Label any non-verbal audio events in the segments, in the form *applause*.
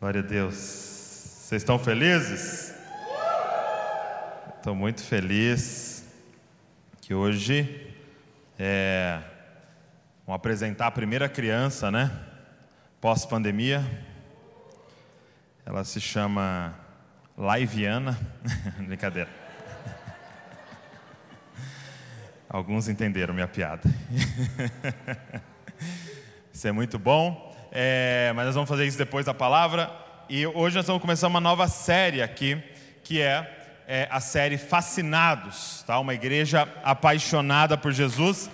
Glória a Deus. Vocês estão felizes? Estou muito feliz que hoje é, vamos apresentar a primeira criança, né? Pós-pandemia. Ela se chama Laiviana. *laughs* Brincadeira. Alguns entenderam minha piada. *laughs* Isso é muito bom. É, mas nós vamos fazer isso depois da palavra. E hoje nós vamos começar uma nova série aqui, que é, é a série Fascinados, tá? Uma igreja apaixonada por Jesus.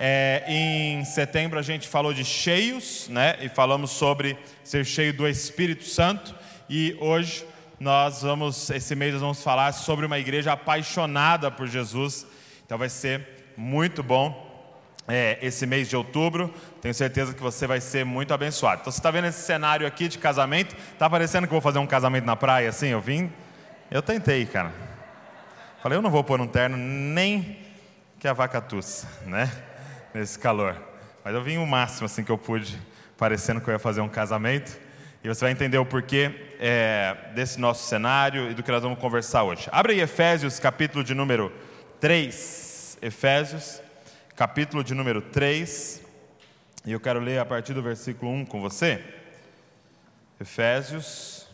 É, em setembro a gente falou de cheios, né? E falamos sobre ser cheio do Espírito Santo. E hoje nós vamos, esse mês nós vamos falar sobre uma igreja apaixonada por Jesus. Então vai ser muito bom é, esse mês de outubro. Tenho certeza que você vai ser muito abençoado. Então, você está vendo esse cenário aqui de casamento? Está parecendo que vou fazer um casamento na praia assim? Eu vim, eu tentei, cara. Falei, eu não vou pôr um terno nem que a vaca tussa, né? Nesse calor. Mas eu vim o máximo assim que eu pude, parecendo que eu ia fazer um casamento. E você vai entender o porquê é, desse nosso cenário e do que nós vamos conversar hoje. Abre aí Efésios, capítulo de número 3. Efésios, capítulo de número 3, e eu quero ler a partir do versículo 1 com você. Efésios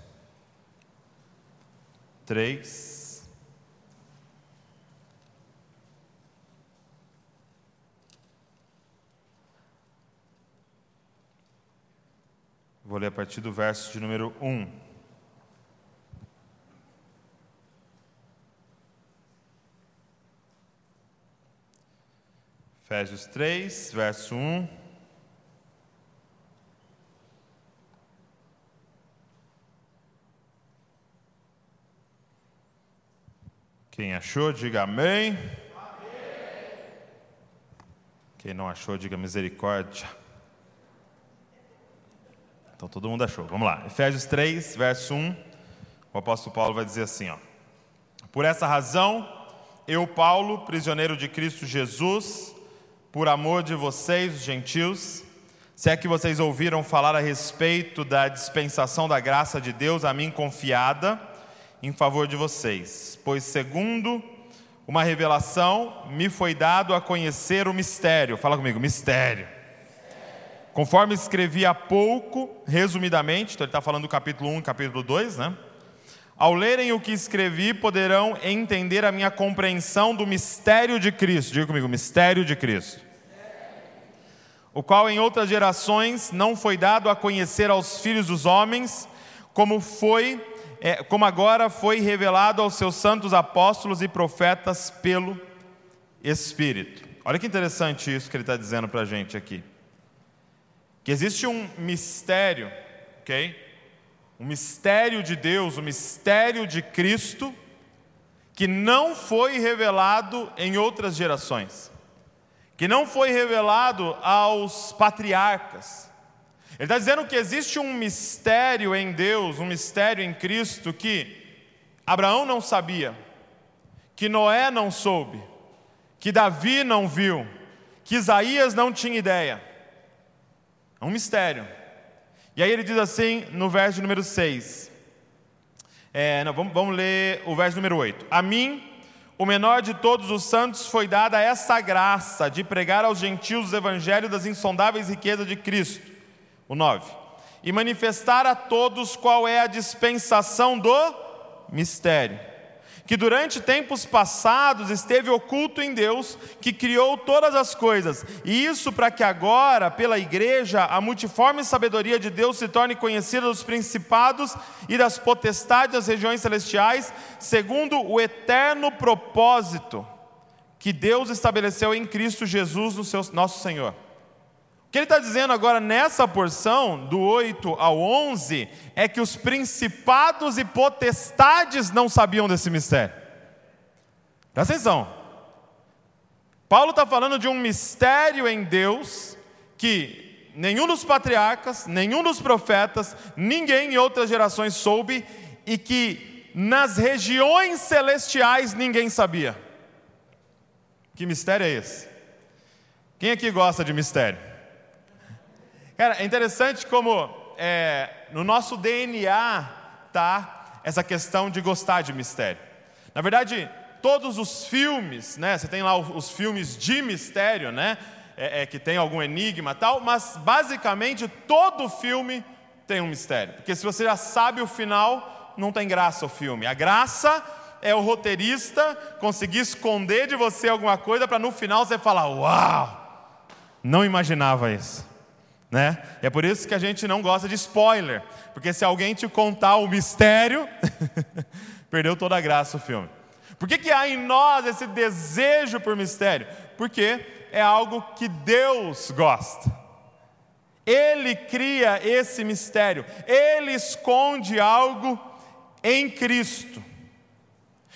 3. Vou ler a partir do verso de número 1. Efésios 3, verso 1. Quem achou, diga amém. amém. Quem não achou, diga misericórdia. Então todo mundo achou. Vamos lá. Efésios 3, verso 1. O apóstolo Paulo vai dizer assim, ó: Por essa razão, eu, Paulo, prisioneiro de Cristo Jesus, por amor de vocês, os gentios, se é que vocês ouviram falar a respeito da dispensação da graça de Deus a mim confiada em favor de vocês, pois segundo uma revelação me foi dado a conhecer o mistério. Fala comigo, mistério. Conforme escrevi há pouco, resumidamente, então ele está falando do capítulo 1 capítulo 2, né? Ao lerem o que escrevi, poderão entender a minha compreensão do mistério de Cristo. Diga comigo, mistério de Cristo. O qual em outras gerações não foi dado a conhecer aos filhos dos homens, como foi, é, como agora foi revelado aos seus santos apóstolos e profetas pelo Espírito. Olha que interessante isso que ele está dizendo para a gente aqui. Que existe um mistério, ok? O mistério de Deus, o mistério de Cristo, que não foi revelado em outras gerações, que não foi revelado aos patriarcas. Ele está dizendo que existe um mistério em Deus, um mistério em Cristo que Abraão não sabia, que Noé não soube, que Davi não viu, que Isaías não tinha ideia. É um mistério. E aí ele diz assim no verso número 6. É, não, vamos, vamos ler o verso número 8. A mim, o menor de todos os santos, foi dada essa graça de pregar aos gentios o evangelho das insondáveis riquezas de Cristo. O 9. E manifestar a todos qual é a dispensação do mistério que durante tempos passados esteve oculto em Deus, que criou todas as coisas, e isso para que agora, pela igreja, a multiforme sabedoria de Deus se torne conhecida dos principados e das potestades das regiões celestiais, segundo o eterno propósito que Deus estabeleceu em Cristo Jesus, no seu, nosso Senhor. O que ele está dizendo agora nessa porção, do 8 ao 11, é que os principados e potestades não sabiam desse mistério. Presta atenção. Paulo está falando de um mistério em Deus que nenhum dos patriarcas, nenhum dos profetas, ninguém em outras gerações soube e que nas regiões celestiais ninguém sabia. Que mistério é esse? Quem aqui gosta de mistério? Cara, é interessante como é, no nosso DNA tá essa questão de gostar de mistério. Na verdade, todos os filmes, né? Você tem lá os filmes de mistério, né? É, é, que tem algum enigma tal, mas basicamente todo filme tem um mistério. Porque se você já sabe o final, não tem graça o filme. A graça é o roteirista conseguir esconder de você alguma coisa para no final você falar: Uau, não imaginava isso. Né? E é por isso que a gente não gosta de spoiler, porque se alguém te contar o mistério, *laughs* perdeu toda a graça o filme. Por que, que há em nós esse desejo por mistério? Porque é algo que Deus gosta. Ele cria esse mistério, ele esconde algo em Cristo.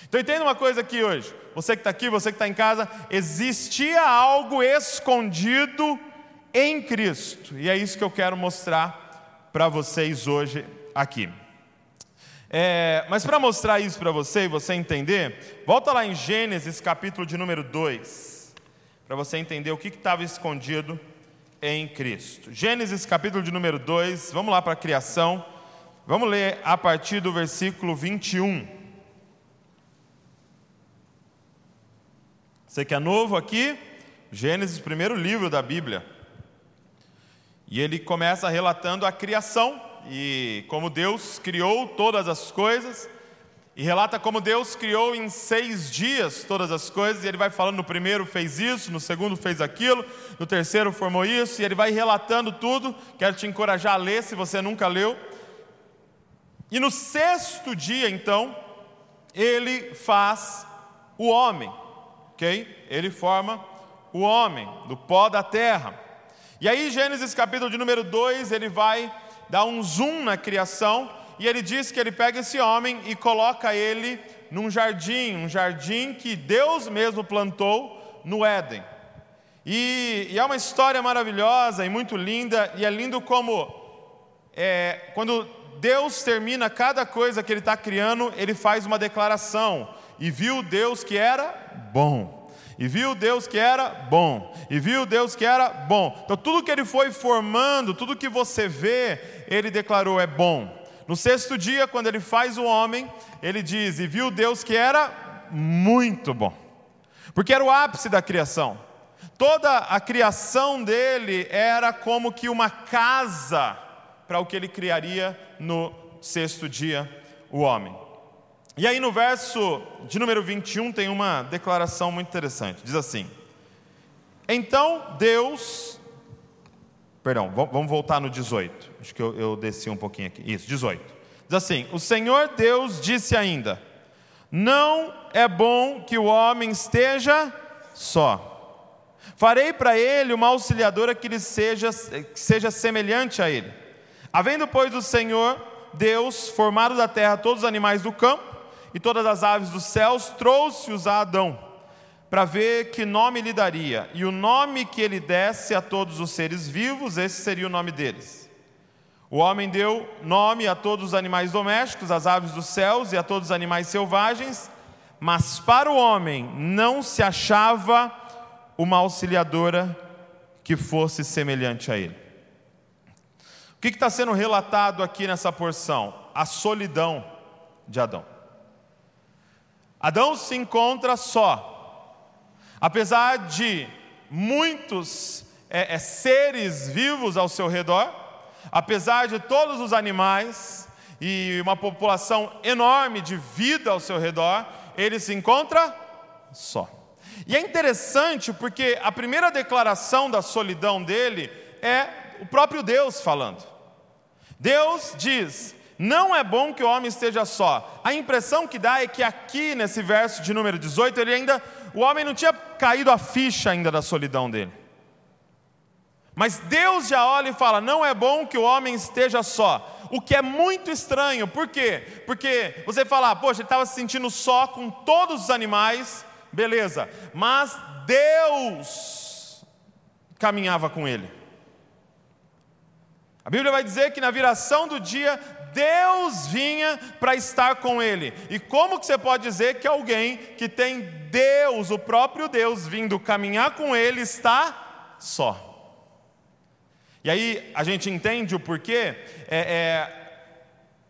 Então entenda uma coisa aqui hoje, você que está aqui, você que está em casa, existia algo escondido em Cristo, e é isso que eu quero mostrar para vocês hoje aqui. É, mas para mostrar isso para você e você entender, volta lá em Gênesis capítulo de número 2, para você entender o que estava escondido em Cristo. Gênesis capítulo de número 2, vamos lá para a criação, vamos ler a partir do versículo 21. Você que é novo aqui, Gênesis, primeiro livro da Bíblia. E ele começa relatando a criação e como Deus criou todas as coisas, e relata como Deus criou em seis dias todas as coisas, e ele vai falando: no primeiro fez isso, no segundo fez aquilo, no terceiro formou isso, e ele vai relatando tudo. Quero te encorajar a ler se você nunca leu. E no sexto dia, então, ele faz o homem, ok? Ele forma o homem do pó da terra. E aí, Gênesis capítulo de número 2, ele vai dar um zoom na criação e ele diz que ele pega esse homem e coloca ele num jardim, um jardim que Deus mesmo plantou no Éden. E, e é uma história maravilhosa e muito linda, e é lindo como é, quando Deus termina cada coisa que Ele está criando, Ele faz uma declaração. E viu Deus que era bom. E viu Deus que era bom. E viu Deus que era bom. Então, tudo que Ele foi formando, tudo que você vê, Ele declarou é bom. No sexto dia, quando ele faz o homem, ele diz: E viu Deus que era muito bom, porque era o ápice da criação. Toda a criação dele era como que uma casa para o que ele criaria no sexto dia, o homem. E aí no verso de número 21 tem uma declaração muito interessante. Diz assim: Então Deus Perdão, vamos voltar no 18. Acho que eu, eu desci um pouquinho aqui. Isso, 18. Diz assim: O Senhor Deus disse ainda: Não é bom que o homem esteja só. Farei para ele uma auxiliadora que lhe seja, que seja semelhante a ele. Havendo, pois, o Senhor Deus formado da terra todos os animais do campo e todas as aves dos céus, trouxe-os a Adão para ver que nome lhe daria. E o nome que ele desse a todos os seres vivos, esse seria o nome deles. O homem deu nome a todos os animais domésticos, às aves dos céus e a todos os animais selvagens, mas para o homem não se achava uma auxiliadora que fosse semelhante a ele. O que está sendo relatado aqui nessa porção? A solidão de Adão. Adão se encontra só, Apesar de muitos é, é, seres vivos ao seu redor, apesar de todos os animais e uma população enorme de vida ao seu redor, ele se encontra só. E é interessante porque a primeira declaração da solidão dele é o próprio Deus falando. Deus diz: não é bom que o homem esteja só. A impressão que dá é que aqui nesse verso de número 18, ele ainda o homem não tinha caído a ficha ainda da solidão dele. Mas Deus já olha e fala: não é bom que o homem esteja só. O que é muito estranho, por quê? Porque você fala, ah, poxa, ele estava se sentindo só com todos os animais, beleza, mas Deus caminhava com ele. A Bíblia vai dizer que na viração do dia, Deus vinha para estar com ele. E como que você pode dizer que alguém que tem Deus, o próprio Deus, vindo caminhar com ele, está só? E aí a gente entende o porquê. É, é,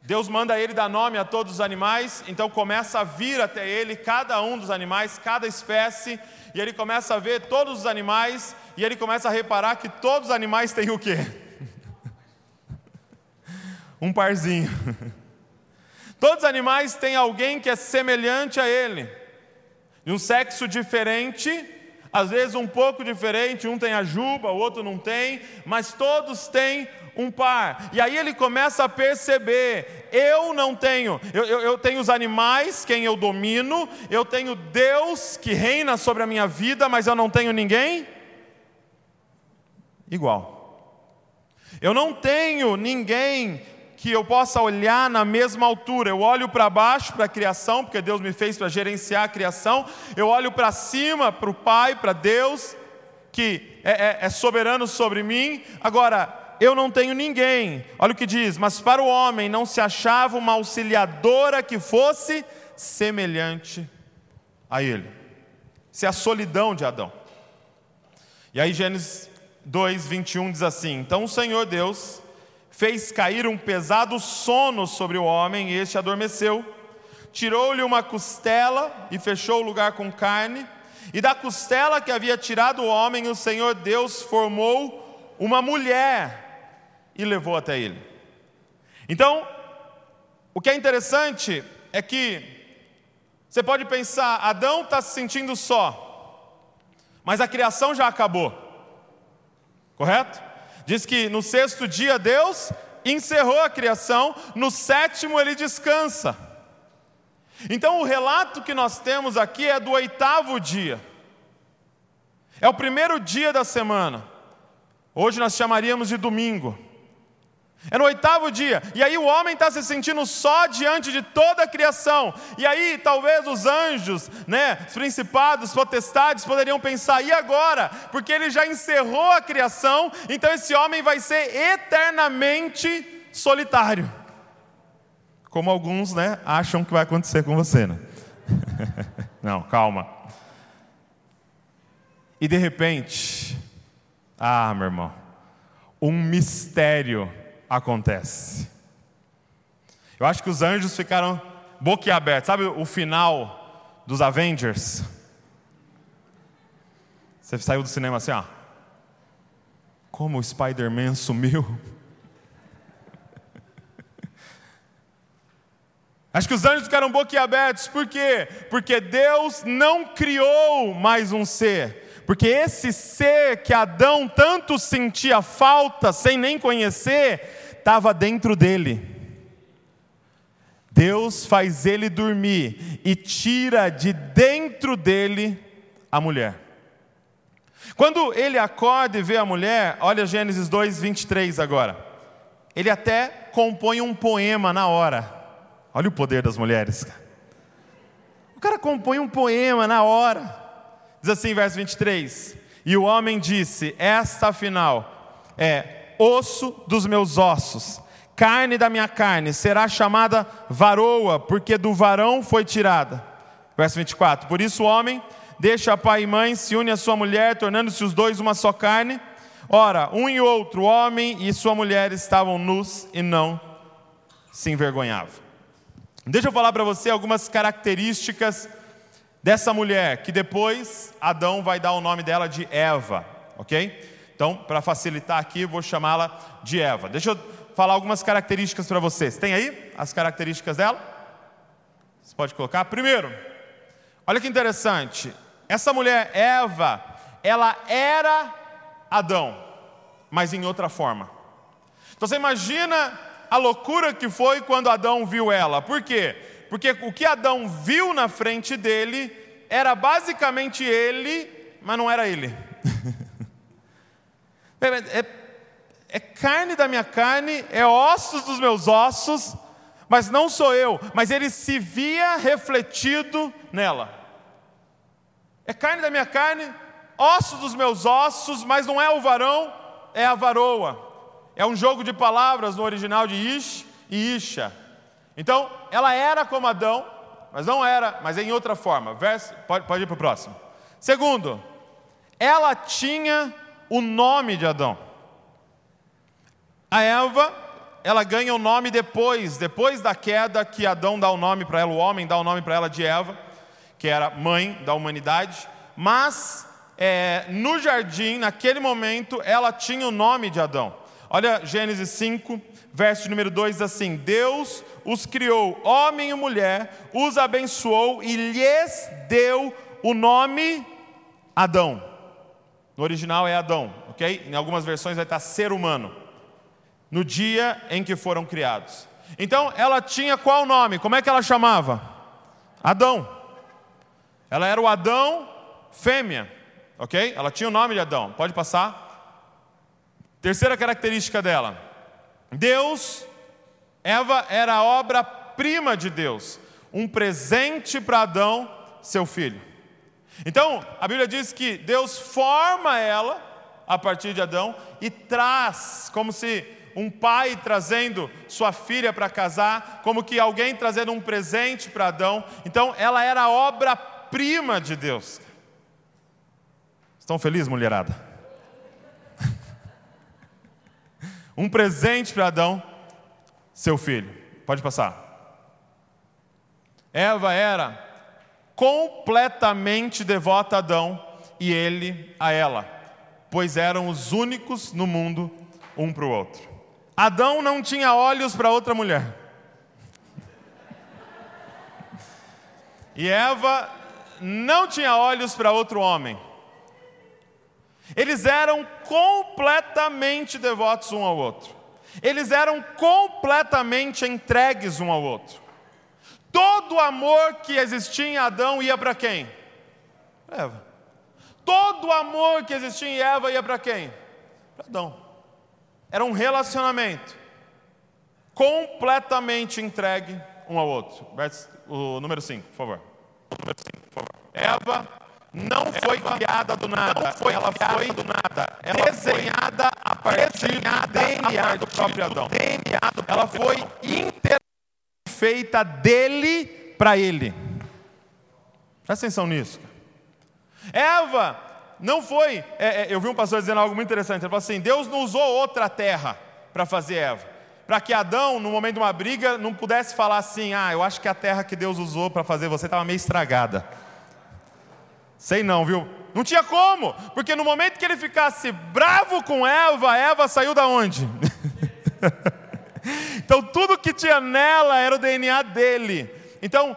Deus manda ele dar nome a todos os animais, então começa a vir até ele cada um dos animais, cada espécie, e ele começa a ver todos os animais, e ele começa a reparar que todos os animais têm o quê? Um parzinho. *laughs* Todos os animais têm alguém que é semelhante a ele, de um sexo diferente, às vezes um pouco diferente, um tem a juba, o outro não tem, mas todos têm um par. E aí ele começa a perceber: eu não tenho, eu, eu, eu, tenho os animais, quem eu domino, eu tenho Deus que reina sobre a minha vida, mas eu não tenho ninguém igual. Eu não tenho ninguém que eu possa olhar na mesma altura. Eu olho para baixo para a criação, porque Deus me fez para gerenciar a criação. Eu olho para cima para o Pai, para Deus, que é, é, é soberano sobre mim. Agora, eu não tenho ninguém. Olha o que diz: Mas para o homem não se achava uma auxiliadora que fosse semelhante a ele. Isso é a solidão de Adão. E aí, Gênesis 2, 21 diz assim: Então o Senhor Deus fez cair um pesado sono sobre o homem e este adormeceu. Tirou-lhe uma costela e fechou o lugar com carne. E da costela que havia tirado o homem, o Senhor Deus formou uma mulher e levou até ele. Então, o que é interessante é que você pode pensar, Adão está se sentindo só, mas a criação já acabou, correto? Diz que no sexto dia Deus encerrou a criação, no sétimo ele descansa. Então o relato que nós temos aqui é do oitavo dia. É o primeiro dia da semana. Hoje nós chamaríamos de domingo. É no oitavo dia. E aí o homem está se sentindo só diante de toda a criação. E aí talvez os anjos, né, os principados, potestades poderiam pensar: e agora? Porque ele já encerrou a criação, então esse homem vai ser eternamente solitário. Como alguns, né, acham que vai acontecer com você, né? *laughs* Não, calma. E de repente, ah, meu irmão, um mistério acontece. Eu acho que os anjos ficaram boquiabertos. Sabe o final dos Avengers? Você saiu do cinema assim, ó. Como o Spider-Man sumiu. *laughs* Acho que os anjos ficaram boquiabertos, por quê? Porque Deus não criou mais um ser, porque esse ser que Adão tanto sentia falta, sem nem conhecer, estava dentro dele. Deus faz ele dormir e tira de dentro dele a mulher. Quando ele acorda e vê a mulher, olha Gênesis 2, 23 agora. Ele até compõe um poema na hora. Olha o poder das mulheres. O cara compõe um poema na hora. Diz assim, verso 23: E o homem disse: Esta afinal é osso dos meus ossos, carne da minha carne, será chamada varoa, porque do varão foi tirada. Verso 24: Por isso o homem deixa pai e mãe, se une à sua mulher, tornando-se os dois uma só carne. Ora, um e outro, homem e sua mulher, estavam nus e não se envergonhavam. Deixa eu falar para você algumas características dessa mulher, que depois Adão vai dar o nome dela de Eva, ok? Então, para facilitar aqui, vou chamá-la de Eva. Deixa eu falar algumas características para vocês. Tem aí as características dela? Você pode colocar? Primeiro, olha que interessante. Essa mulher, Eva, ela era Adão, mas em outra forma. Então você imagina a loucura que foi quando Adão viu ela. Por quê? Porque o que Adão viu na frente dele era basicamente ele, mas não era ele. *laughs* é, é, carne da minha carne, é ossos dos meus ossos, mas não sou eu, mas ele se via refletido nela. É carne da minha carne, ossos dos meus ossos, mas não é o varão, é a varoa. É um jogo de palavras no original de Ish e Isha. Então, ela era como Adão, mas não era, mas em outra forma. Verso, pode, pode ir para o próximo. Segundo, ela tinha o nome de Adão. A Eva ela ganha o nome depois, depois da queda que Adão dá o nome para ela, o homem dá o nome para ela de Eva, que era mãe da humanidade. Mas é, no jardim, naquele momento, ela tinha o nome de Adão. Olha Gênesis 5, verso número 2 assim: Deus os criou, homem e mulher, os abençoou e lhes deu o nome Adão. No original é Adão, ok? Em algumas versões vai estar ser humano. No dia em que foram criados. Então ela tinha qual nome? Como é que ela chamava? Adão. Ela era o Adão fêmea, ok? Ela tinha o nome de Adão. Pode passar. Terceira característica dela: Deus, Eva era a obra-prima de Deus, um presente para Adão, seu filho. Então, a Bíblia diz que Deus forma ela a partir de Adão e traz, como se um pai trazendo sua filha para casar, como que alguém trazendo um presente para Adão. Então, ela era a obra-prima de Deus. Estão felizes, mulherada? *laughs* um presente para Adão, seu filho. Pode passar. Eva era completamente devota a Adão e ele a ela, pois eram os únicos no mundo um para o outro. Adão não tinha olhos para outra mulher. E Eva não tinha olhos para outro homem. Eles eram completamente devotos um ao outro. Eles eram completamente entregues um ao outro. Todo o amor que existia em Adão ia para quem? Eva. Todo o amor que existia em Eva ia para quem? Para Adão. Era um relacionamento completamente entregue um ao outro. O número 5, por favor. Eva não foi criada do nada, não foi ela foi do nada, ela desenhada a partir do DNA do próprio Adão. Ela foi inteiramente feita dele para ele. Presta atenção nisso. Eva não foi. É, é, eu vi um pastor dizendo algo muito interessante. Ele falou assim: Deus não usou outra terra para fazer Eva. Para que Adão, no momento de uma briga, não pudesse falar assim: Ah, eu acho que a terra que Deus usou para fazer você estava meio estragada. Sei não, viu? Não tinha como, porque no momento que ele ficasse bravo com Eva, Eva saiu da onde? *laughs* então tudo que tinha nela era o DNA dele. Então,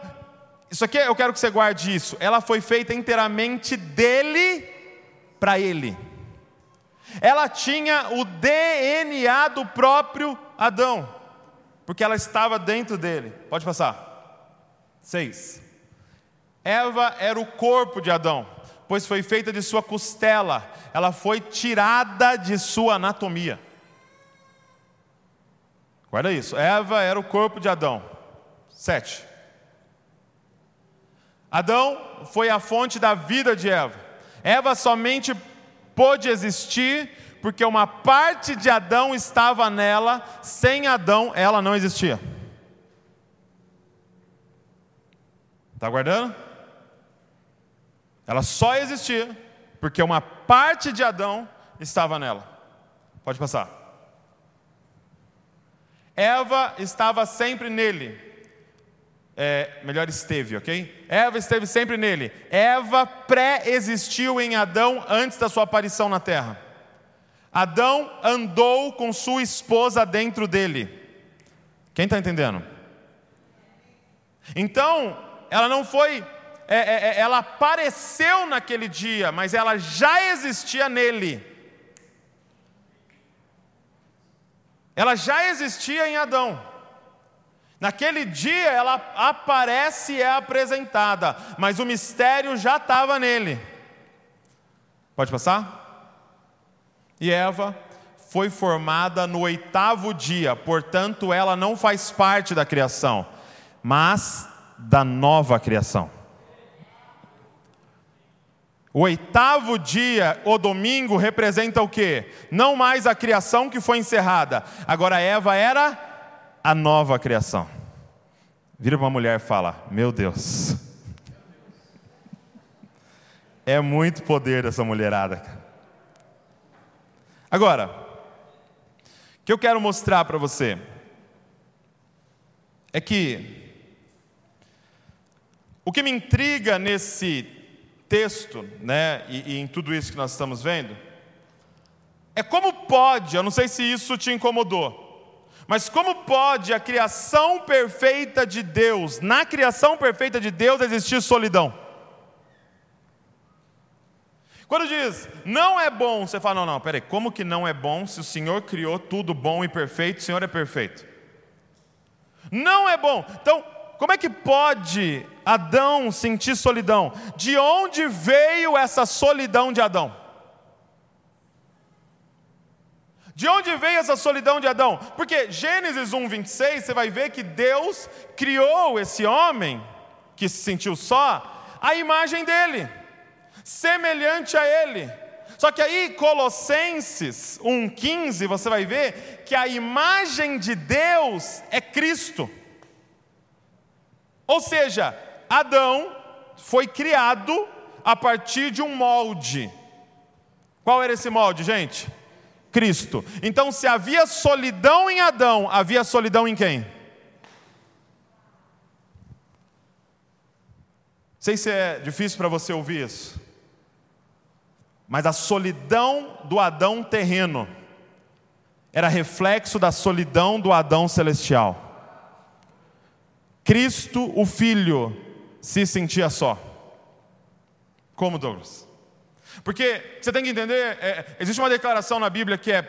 isso aqui eu quero que você guarde isso. Ela foi feita inteiramente dele para ele. Ela tinha o DNA do próprio Adão, porque ela estava dentro dele. Pode passar. Seis. Eva era o corpo de Adão, pois foi feita de sua costela, ela foi tirada de sua anatomia. Guarda isso. Eva era o corpo de Adão. Sete. Adão foi a fonte da vida de Eva. Eva somente pôde existir porque uma parte de Adão estava nela, sem Adão ela não existia. Está guardando? Ela só existia porque uma parte de Adão estava nela. Pode passar. Eva estava sempre nele. É, melhor esteve, ok? Eva esteve sempre nele. Eva pré-existiu em Adão antes da sua aparição na terra. Adão andou com sua esposa dentro dele. Quem está entendendo? Então, ela não foi é, é, é, ela apareceu naquele dia, mas ela já existia nele. Ela já existia em Adão. Naquele dia ela aparece e é apresentada, mas o mistério já estava nele. Pode passar? E Eva foi formada no oitavo dia, portanto ela não faz parte da criação, mas da nova criação. O oitavo dia, o domingo, representa o quê? Não mais a criação que foi encerrada. Agora Eva era a nova criação. Vira para uma mulher e fala: Meu Deus. É muito poder dessa mulherada. Agora, o que eu quero mostrar para você é que o que me intriga nesse texto, né, e, e em tudo isso que nós estamos vendo, é como pode, eu não sei se isso te incomodou, mas como pode a criação perfeita de Deus, na criação perfeita de Deus, existir solidão? Quando diz, não é bom, você fala, não, não, peraí, como que não é bom se o Senhor criou tudo bom e perfeito, o Senhor é perfeito? Não é bom. Então, como é que pode Adão sentir solidão? De onde veio essa solidão de Adão? De onde veio essa solidão de Adão? Porque Gênesis 1, 26, você vai ver que Deus criou esse homem, que se sentiu só, a imagem dele semelhante a Ele. Só que aí, Colossenses 1,15, você vai ver que a imagem de Deus é Cristo. Ou seja, Adão foi criado a partir de um molde. Qual era esse molde, gente? Cristo. Então, se havia solidão em Adão, havia solidão em quem? Sei se é difícil para você ouvir isso. Mas a solidão do Adão terreno era reflexo da solidão do Adão celestial. Cristo, o Filho, se sentia só. Como, Douglas? Porque você tem que entender: é, existe uma declaração na Bíblia que é,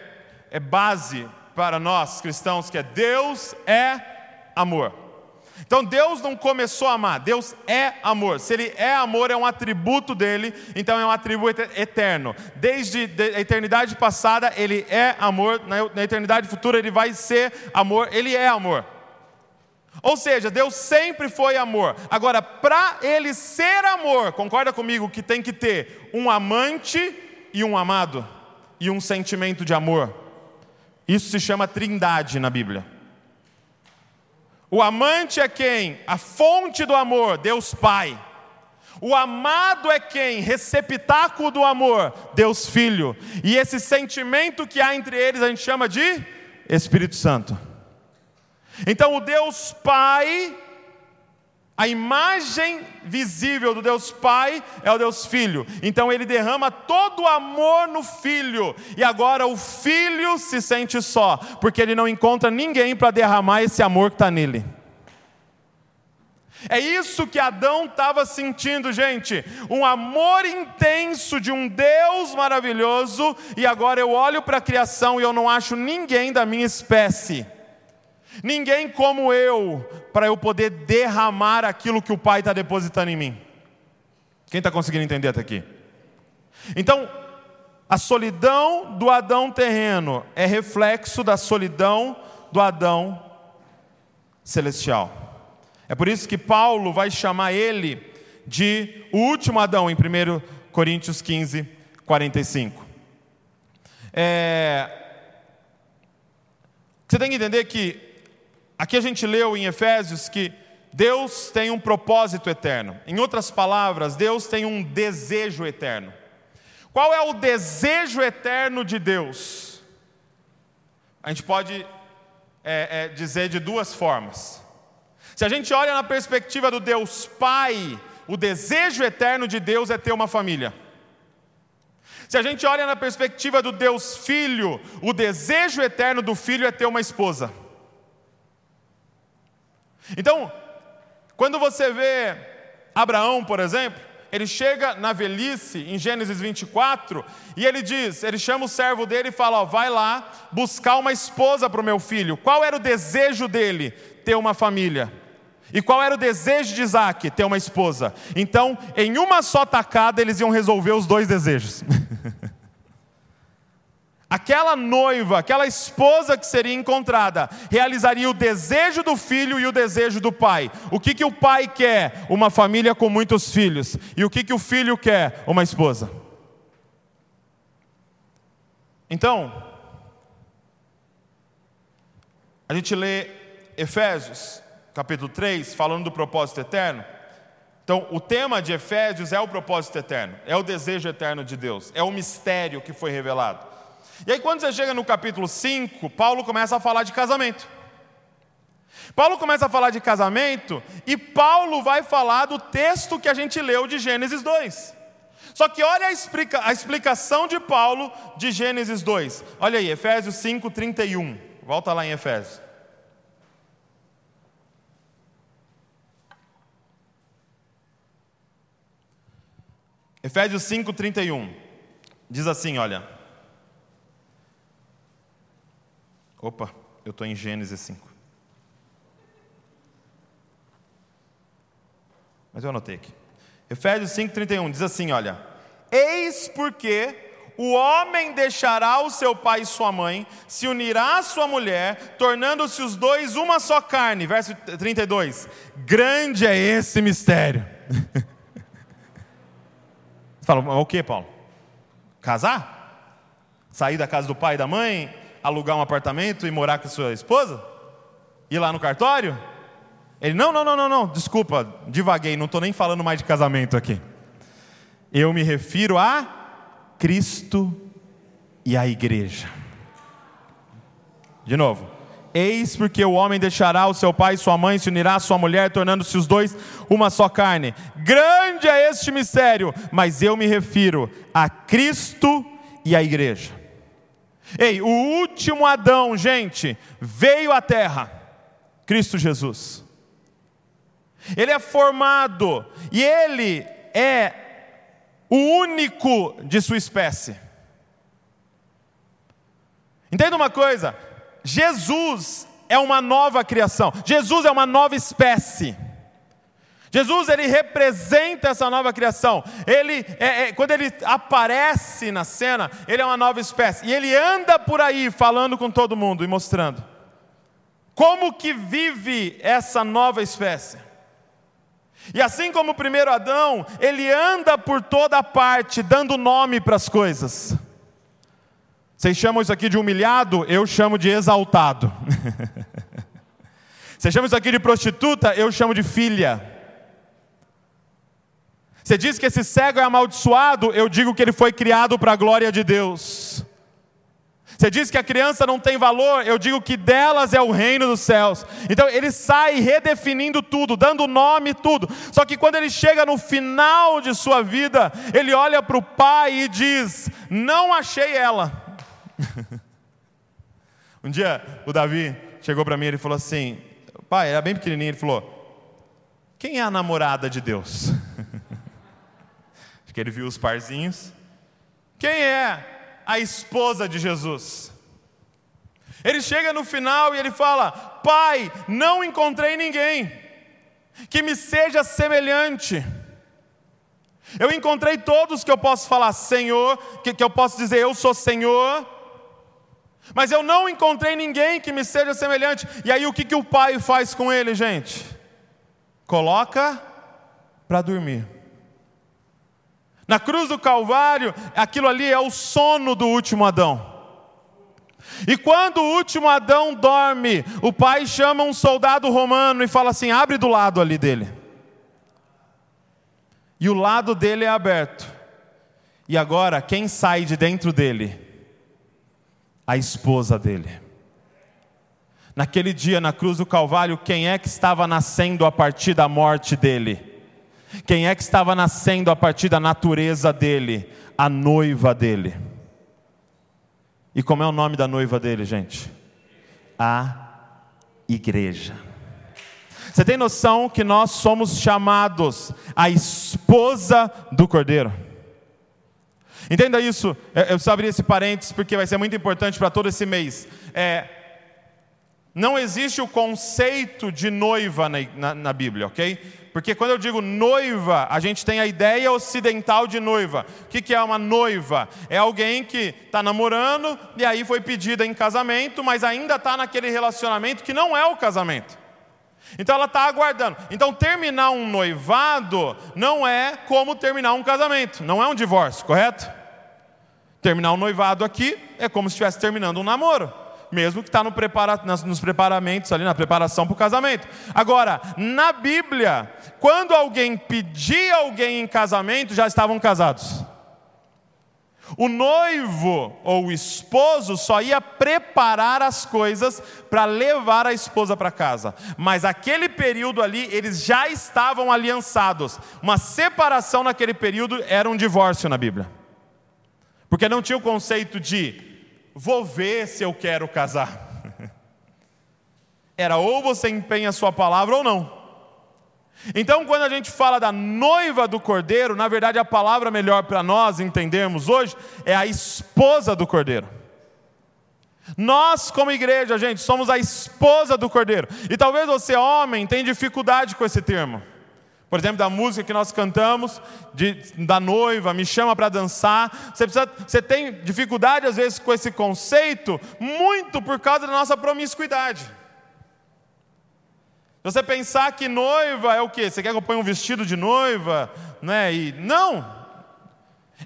é base para nós cristãos, que é Deus é amor. Então Deus não começou a amar, Deus é amor. Se Ele é amor, é um atributo dele, então é um atributo eterno. Desde a eternidade passada, Ele é amor, na eternidade futura, Ele vai ser amor, Ele é amor. Ou seja, Deus sempre foi amor. Agora, para Ele ser amor, concorda comigo que tem que ter um amante e um amado, e um sentimento de amor. Isso se chama trindade na Bíblia. O amante é quem? A fonte do amor, Deus Pai. O amado é quem? Receptáculo do amor, Deus Filho. E esse sentimento que há entre eles a gente chama de Espírito Santo. Então o Deus Pai a imagem visível do Deus Pai é o Deus Filho. Então ele derrama todo o amor no Filho. E agora o Filho se sente só, porque ele não encontra ninguém para derramar esse amor que está nele. É isso que Adão estava sentindo, gente. Um amor intenso de um Deus maravilhoso. E agora eu olho para a criação e eu não acho ninguém da minha espécie Ninguém como eu, para eu poder derramar aquilo que o Pai está depositando em mim. Quem está conseguindo entender até aqui? Então, a solidão do Adão terreno é reflexo da solidão do Adão celestial. É por isso que Paulo vai chamar ele de o último Adão, em 1 Coríntios 15, 45. É... Você tem que entender que Aqui a gente leu em Efésios que Deus tem um propósito eterno. Em outras palavras, Deus tem um desejo eterno. Qual é o desejo eterno de Deus? A gente pode é, é, dizer de duas formas. Se a gente olha na perspectiva do Deus Pai, o desejo eterno de Deus é ter uma família. Se a gente olha na perspectiva do Deus Filho, o desejo eterno do filho é ter uma esposa. Então, quando você vê Abraão, por exemplo, ele chega na velhice, em Gênesis 24, e ele diz: ele chama o servo dele e fala: ó, vai lá buscar uma esposa para o meu filho. Qual era o desejo dele? Ter uma família. E qual era o desejo de Isaac? Ter uma esposa. Então, em uma só tacada, eles iam resolver os dois desejos. *laughs* Aquela noiva, aquela esposa que seria encontrada, realizaria o desejo do filho e o desejo do pai. O que, que o pai quer? Uma família com muitos filhos. E o que, que o filho quer? Uma esposa. Então, a gente lê Efésios, capítulo 3, falando do propósito eterno. Então, o tema de Efésios é o propósito eterno, é o desejo eterno de Deus, é o mistério que foi revelado. E aí, quando você chega no capítulo 5, Paulo começa a falar de casamento. Paulo começa a falar de casamento e Paulo vai falar do texto que a gente leu de Gênesis 2. Só que olha a, explica, a explicação de Paulo de Gênesis 2. Olha aí, Efésios 5, 31. Volta lá em Efésios. Efésios 5, 31. Diz assim: olha. Opa, eu estou em Gênesis 5. Mas eu anotei aqui. Efésios 5,31 diz assim: olha. Eis porque o homem deixará o seu pai e sua mãe, se unirá à sua mulher, tornando-se os dois uma só carne. Verso 32. Grande é esse mistério. *laughs* Você fala, o que, Paulo? Casar? Sair da casa do pai e da mãe, alugar um apartamento e morar com sua esposa? Ir lá no cartório? Ele, não, não, não, não, não, desculpa, divaguei, não estou nem falando mais de casamento aqui. Eu me refiro a Cristo e a igreja. De novo. Eis porque o homem deixará o seu pai e sua mãe, se unirá à sua mulher, tornando-se os dois uma só carne. Grande é este mistério, mas eu me refiro a Cristo e a igreja. Ei, o último Adão, gente, veio à terra, Cristo Jesus. Ele é formado e ele é o único de sua espécie. Entenda uma coisa: Jesus é uma nova criação, Jesus é uma nova espécie. Jesus ele representa essa nova criação. Ele, é, é, quando ele aparece na cena, ele é uma nova espécie e ele anda por aí falando com todo mundo e mostrando como que vive essa nova espécie. E assim como o primeiro Adão, ele anda por toda parte, dando nome para as coisas. Vocês chamam isso aqui de humilhado, eu chamo de exaltado. *laughs* Você chama isso aqui de prostituta, eu chamo de filha. Você diz que esse cego é amaldiçoado, eu digo que ele foi criado para a glória de Deus. Você diz que a criança não tem valor, eu digo que delas é o reino dos céus. Então ele sai redefinindo tudo, dando nome tudo. Só que quando ele chega no final de sua vida, ele olha para o pai e diz: Não achei ela. *laughs* um dia o Davi chegou para mim e falou assim: Pai, era bem pequenininho, ele falou: Quem é a namorada de Deus? Que ele viu os parzinhos. Quem é a esposa de Jesus. Ele chega no final e ele fala: Pai, não encontrei ninguém que me seja semelhante. Eu encontrei todos que eu posso falar Senhor, que, que eu posso dizer eu sou Senhor, mas eu não encontrei ninguém que me seja semelhante. E aí o que, que o pai faz com ele, gente? Coloca para dormir. Na cruz do Calvário, aquilo ali é o sono do último Adão. E quando o último Adão dorme, o pai chama um soldado romano e fala assim: abre do lado ali dele. E o lado dele é aberto. E agora, quem sai de dentro dele? A esposa dele. Naquele dia, na cruz do Calvário, quem é que estava nascendo a partir da morte dele? Quem é que estava nascendo a partir da natureza dele? A noiva dele. E como é o nome da noiva dele, gente? A igreja. Você tem noção que nós somos chamados a esposa do Cordeiro? Entenda isso, eu preciso abrir esse parênteses porque vai ser muito importante para todo esse mês. É, não existe o conceito de noiva na, na, na Bíblia, ok? Porque quando eu digo noiva, a gente tem a ideia ocidental de noiva. O que é uma noiva? É alguém que está namorando e aí foi pedida em casamento, mas ainda está naquele relacionamento que não é o casamento. Então ela está aguardando. Então terminar um noivado não é como terminar um casamento, não é um divórcio, correto? Terminar um noivado aqui é como se estivesse terminando um namoro mesmo que está no prepara, nos preparamentos ali, na preparação para o casamento. Agora, na Bíblia, quando alguém pedia alguém em casamento, já estavam casados. O noivo ou o esposo só ia preparar as coisas para levar a esposa para casa. Mas aquele período ali, eles já estavam aliançados. Uma separação naquele período era um divórcio na Bíblia. Porque não tinha o conceito de vou ver se eu quero casar. Era ou você empenha a sua palavra ou não. Então, quando a gente fala da noiva do cordeiro, na verdade a palavra melhor para nós entendermos hoje é a esposa do cordeiro. Nós, como igreja, gente, somos a esposa do cordeiro. E talvez você, homem, tenha dificuldade com esse termo. Por exemplo, da música que nós cantamos, de, da noiva, me chama para dançar. Você, precisa, você tem dificuldade, às vezes, com esse conceito, muito por causa da nossa promiscuidade. Você pensar que noiva é o quê? Você quer que eu ponha um vestido de noiva? Né? E, não!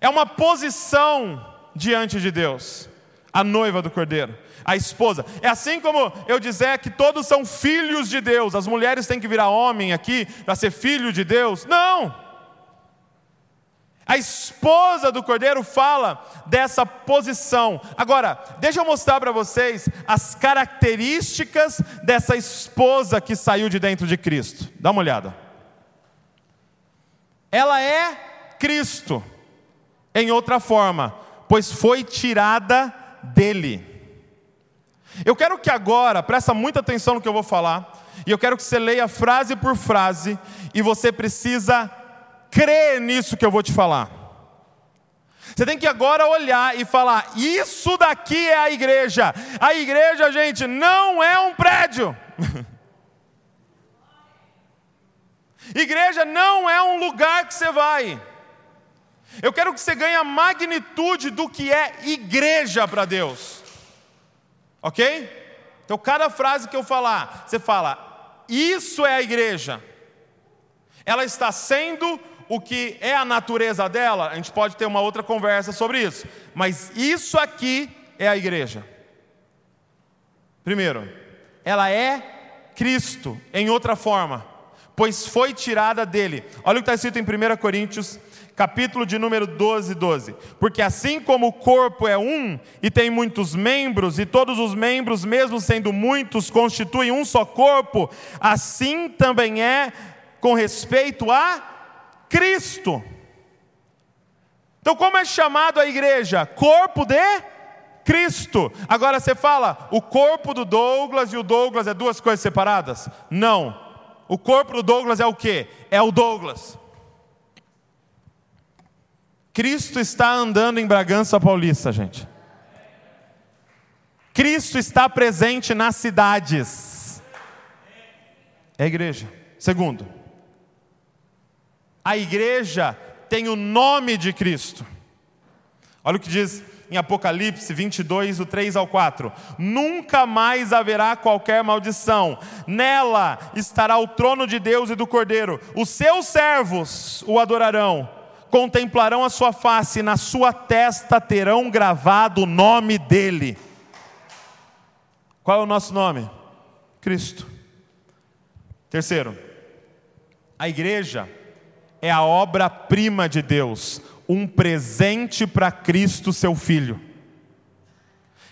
É uma posição diante de Deus, a noiva do cordeiro, a esposa. É assim como eu dizer que todos são filhos de Deus, as mulheres têm que virar homem aqui para ser filho de Deus. Não! A esposa do cordeiro fala dessa posição. Agora, deixa eu mostrar para vocês as características dessa esposa que saiu de dentro de Cristo. Dá uma olhada. Ela é Cristo, em outra forma, pois foi tirada dele. Eu quero que agora, presta muita atenção no que eu vou falar, e eu quero que você leia frase por frase, e você precisa crê nisso que eu vou te falar. Você tem que agora olhar e falar: isso daqui é a igreja. A igreja, gente, não é um prédio. *laughs* igreja não é um lugar que você vai. Eu quero que você ganhe a magnitude do que é igreja para Deus. Ok? Então, cada frase que eu falar, você fala: Isso é a igreja. Ela está sendo o que é a natureza dela, a gente pode ter uma outra conversa sobre isso. Mas isso aqui é a igreja. Primeiro, ela é Cristo, em outra forma, pois foi tirada dele. Olha o que está escrito em 1 Coríntios, capítulo de número 12, 12. Porque assim como o corpo é um e tem muitos membros, e todos os membros, mesmo sendo muitos, constituem um só corpo, assim também é com respeito a Cristo. Então, como é chamado a igreja? Corpo de Cristo. Agora você fala, o corpo do Douglas e o Douglas é duas coisas separadas? Não. O corpo do Douglas é o que? É o Douglas. Cristo está andando em Bragança Paulista, gente. Cristo está presente nas cidades. É a igreja. Segundo, a igreja tem o nome de Cristo. Olha o que diz em Apocalipse 22, do 3 ao 4: Nunca mais haverá qualquer maldição, nela estará o trono de Deus e do Cordeiro, os seus servos o adorarão, contemplarão a sua face, e na sua testa terão gravado o nome dele. Qual é o nosso nome? Cristo. Terceiro, a igreja é a obra-prima de Deus, um presente para Cristo, seu Filho.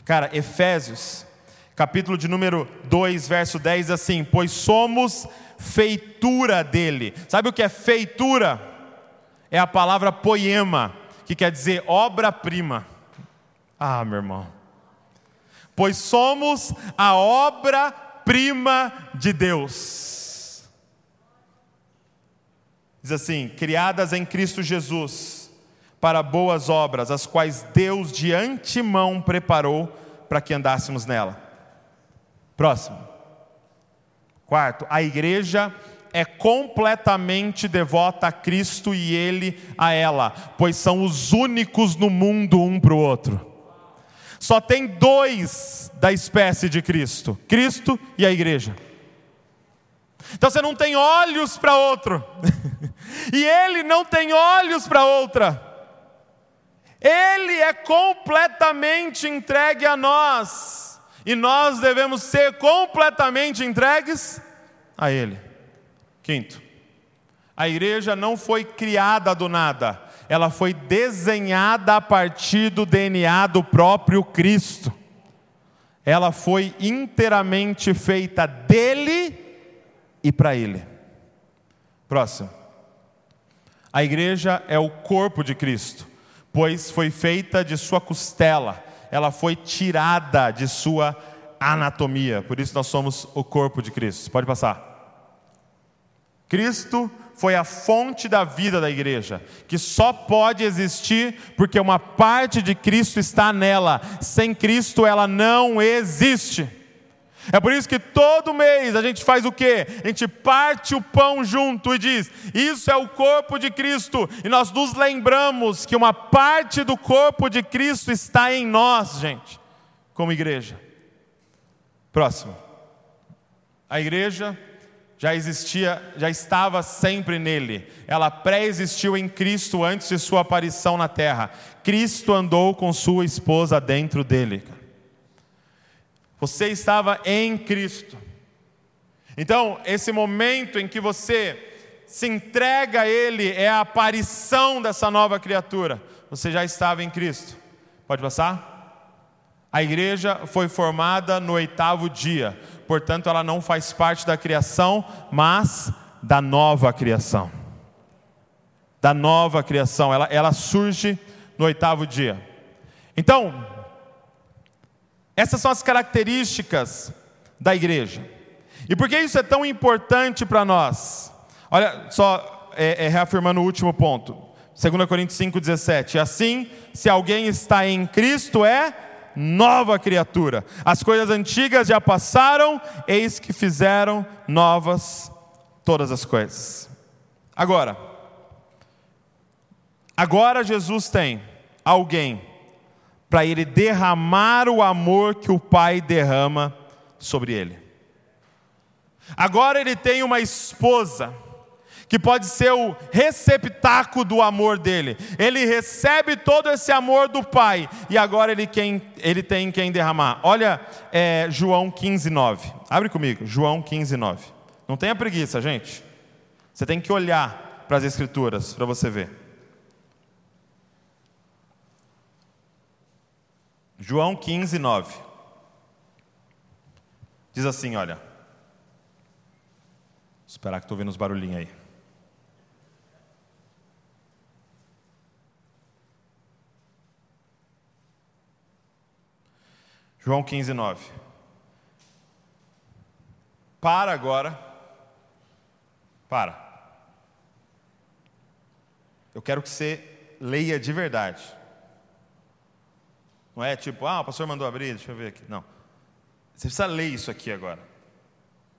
Cara, Efésios, capítulo de número 2, verso 10, assim: Pois somos feitura dele. Sabe o que é feitura? É a palavra poema, que quer dizer obra-prima. Ah, meu irmão. Pois somos a obra-prima de Deus Diz assim: criadas em Cristo Jesus para boas obras, as quais Deus de antemão preparou para que andássemos nela. Próximo. Quarto, a igreja é completamente devota a Cristo e Ele a ela, pois são os únicos no mundo um para o outro. Só tem dois da espécie de Cristo: Cristo e a igreja. Então você não tem olhos para outro, *laughs* e ele não tem olhos para outra. Ele é completamente entregue a nós, e nós devemos ser completamente entregues a Ele. Quinto, a igreja não foi criada do nada, ela foi desenhada a partir do DNA do próprio Cristo. Ela foi inteiramente feita dele e para ele. Próximo. A igreja é o corpo de Cristo, pois foi feita de sua costela, ela foi tirada de sua anatomia, por isso nós somos o corpo de Cristo. Pode passar. Cristo foi a fonte da vida da igreja, que só pode existir porque uma parte de Cristo está nela. Sem Cristo ela não existe. É por isso que todo mês a gente faz o quê? A gente parte o pão junto e diz: Isso é o corpo de Cristo. E nós nos lembramos que uma parte do corpo de Cristo está em nós, gente, como igreja. Próximo. A igreja já existia, já estava sempre nele. Ela pré-existiu em Cristo antes de sua aparição na terra. Cristo andou com sua esposa dentro dele. Você estava em Cristo. Então, esse momento em que você se entrega a Ele é a aparição dessa nova criatura. Você já estava em Cristo. Pode passar? A igreja foi formada no oitavo dia, portanto, ela não faz parte da criação, mas da nova criação. Da nova criação, ela, ela surge no oitavo dia. Então, essas são as características da igreja. E por que isso é tão importante para nós? Olha só, é, é, reafirmando o último ponto. 2 Coríntios 5,17. Assim, se alguém está em Cristo, é nova criatura. As coisas antigas já passaram, eis que fizeram novas todas as coisas. Agora, agora Jesus tem alguém para ele derramar o amor que o Pai derrama sobre ele. Agora ele tem uma esposa que pode ser o receptáculo do amor dele. Ele recebe todo esse amor do Pai e agora ele, quem, ele tem quem derramar. Olha é, João 15, 9. Abre comigo, João 15, 9. Não tenha preguiça, gente. Você tem que olhar para as Escrituras para você ver. João 15, 9. Diz assim: olha. Esperar que estou vendo os barulhinhos aí. João 15, 9. Para agora. Para. Eu quero que você leia de verdade. Não é tipo, ah, o pastor mandou abrir, deixa eu ver aqui. Não. Você precisa ler isso aqui agora.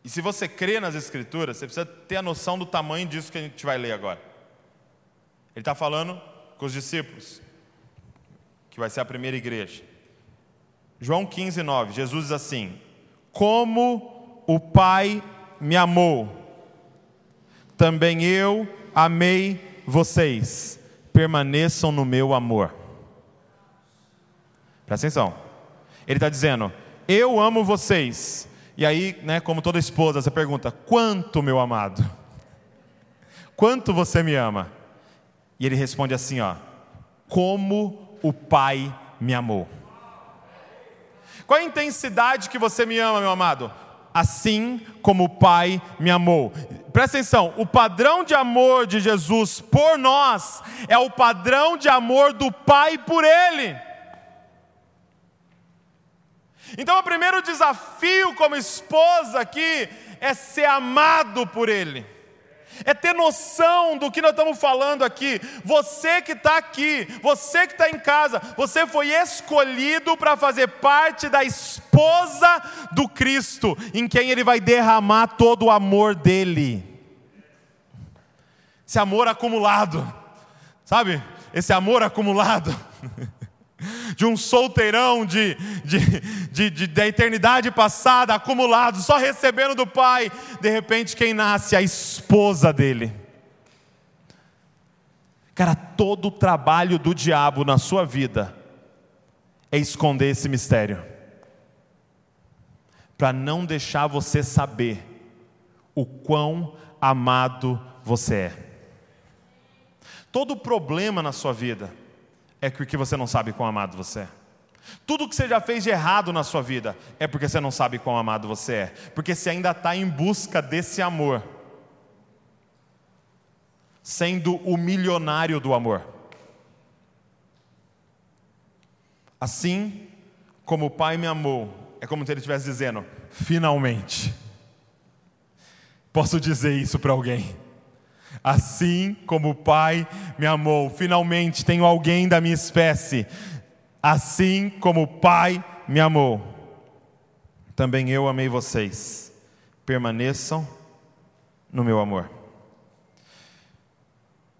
E se você crê nas Escrituras, você precisa ter a noção do tamanho disso que a gente vai ler agora. Ele está falando com os discípulos, que vai ser a primeira igreja. João 15, 9, Jesus diz assim: Como o Pai me amou, também eu amei vocês, permaneçam no meu amor. Presta atenção. Ele está dizendo: Eu amo vocês. E aí, né, como toda esposa, você pergunta: Quanto, meu amado? *laughs* Quanto você me ama? E ele responde assim: ó, Como o Pai me amou. Qual a intensidade que você me ama, meu amado? Assim como o Pai me amou. Presta atenção, o padrão de amor de Jesus por nós é o padrão de amor do Pai por Ele. Então, o primeiro desafio como esposa aqui é ser amado por Ele, é ter noção do que nós estamos falando aqui. Você que está aqui, você que está em casa, você foi escolhido para fazer parte da esposa do Cristo, em quem Ele vai derramar todo o amor dele. Esse amor acumulado, sabe? Esse amor acumulado. *laughs* de um solteirão de, de, de, de, da eternidade passada, acumulado, só recebendo do Pai. De repente, quem nasce? A esposa dele. Cara, todo o trabalho do diabo na sua vida é esconder esse mistério, para não deixar você saber o quão amado você é. Todo problema na sua vida é porque você não sabe quão amado você é. Tudo que você já fez de errado na sua vida é porque você não sabe quão amado você é, porque você ainda está em busca desse amor, sendo o milionário do amor. Assim como o Pai me amou, é como se ele estivesse dizendo: finalmente, posso dizer isso para alguém. Assim como o Pai me amou, finalmente tenho alguém da minha espécie Assim como o Pai me amou, também eu amei vocês. Permaneçam no meu amor.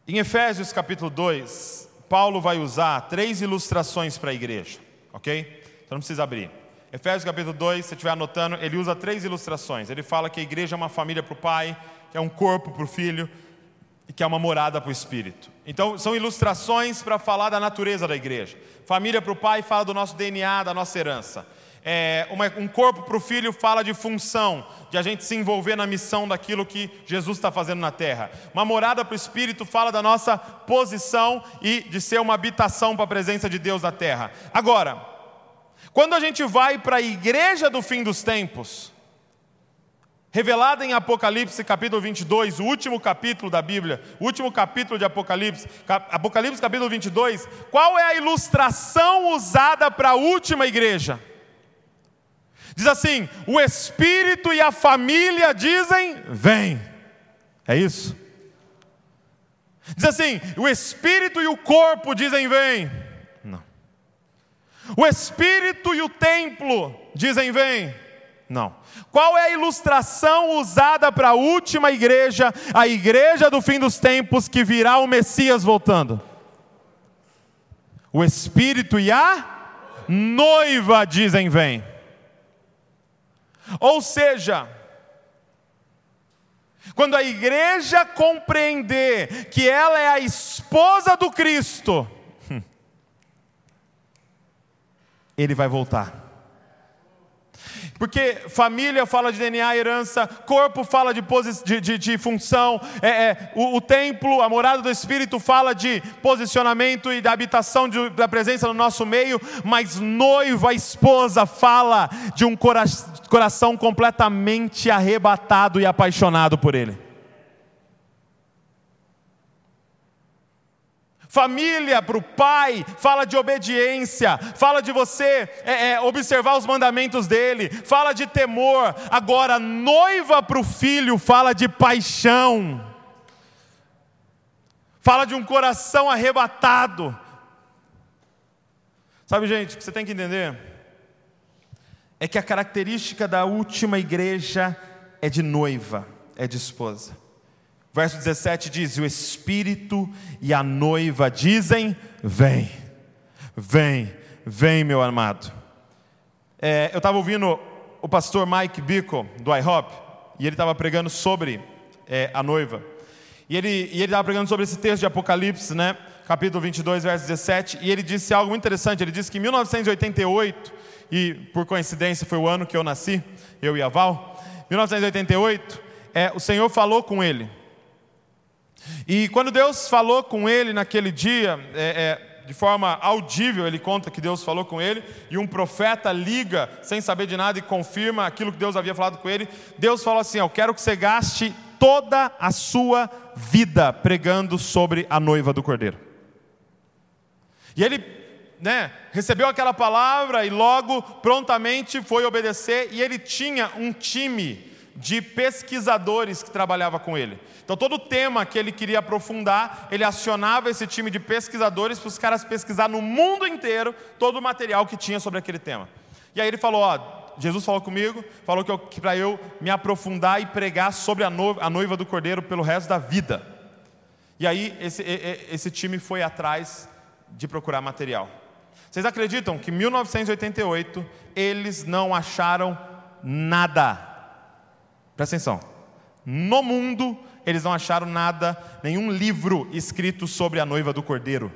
Em Efésios capítulo 2, Paulo vai usar três ilustrações para a igreja, ok? Então não precisa abrir. Efésios capítulo 2, se estiver anotando, ele usa três ilustrações. Ele fala que a igreja é uma família para o pai, que é um corpo para o filho que é uma morada para o espírito. Então, são ilustrações para falar da natureza da igreja. Família para o pai fala do nosso DNA, da nossa herança. É, uma, um corpo para o filho fala de função, de a gente se envolver na missão daquilo que Jesus está fazendo na terra. Uma morada para o espírito fala da nossa posição e de ser uma habitação para a presença de Deus na terra. Agora, quando a gente vai para a igreja do fim dos tempos, revelada em Apocalipse capítulo 22, o último capítulo da Bíblia, o último capítulo de Apocalipse, Apocalipse capítulo 22, qual é a ilustração usada para a última igreja? Diz assim: o Espírito e a família dizem: vem. É isso? Diz assim: o Espírito e o corpo dizem: vem. Não. O Espírito e o templo dizem: vem. Não. Qual é a ilustração usada para a última igreja, a igreja do fim dos tempos, que virá o Messias voltando? O Espírito e a noiva dizem: vem. Ou seja, quando a igreja compreender que ela é a esposa do Cristo, *laughs* ele vai voltar. Porque família fala de DNA, herança, corpo fala de, de, de, de função, é, é, o, o, templo, a morada do Espírito fala de posicionamento e da habitação de, da presença no nosso meio, mas noiva, esposa, fala de um cora, coração completamente arrebatado e apaixonado por Ele. Família para o pai fala de obediência, fala de você é, é, observar os mandamentos dele, fala de temor. Agora, noiva para o filho fala de paixão, fala de um coração arrebatado. Sabe, gente, o que você tem que entender é que a característica da última igreja é de noiva, é de esposa. Verso 17 diz: O Espírito e a noiva dizem: Vem, vem, vem, meu amado. É, eu estava ouvindo o pastor Mike Bickle, do IHOP, e ele estava pregando sobre é, a noiva. E ele estava pregando sobre esse texto de Apocalipse, né? capítulo 22, verso 17, e ele disse algo muito interessante. Ele disse que em 1988, e por coincidência foi o ano que eu nasci, eu e a Val, 1988, é, o Senhor falou com ele. E quando Deus falou com ele naquele dia, é, é, de forma audível, ele conta que Deus falou com ele, e um profeta liga sem saber de nada e confirma aquilo que Deus havia falado com ele. Deus falou assim: Eu quero que você gaste toda a sua vida pregando sobre a noiva do cordeiro. E ele né, recebeu aquela palavra e logo prontamente foi obedecer, e ele tinha um time de pesquisadores que trabalhava com ele. Então, todo tema que ele queria aprofundar, ele acionava esse time de pesquisadores para os caras pesquisar no mundo inteiro todo o material que tinha sobre aquele tema. E aí ele falou: Ó, Jesus falou comigo, falou que, que para eu me aprofundar e pregar sobre a noiva, a noiva do cordeiro pelo resto da vida. E aí esse, esse time foi atrás de procurar material. Vocês acreditam que em 1988 eles não acharam nada? Presta atenção. No mundo eles não acharam nada, nenhum livro escrito sobre a noiva do cordeiro.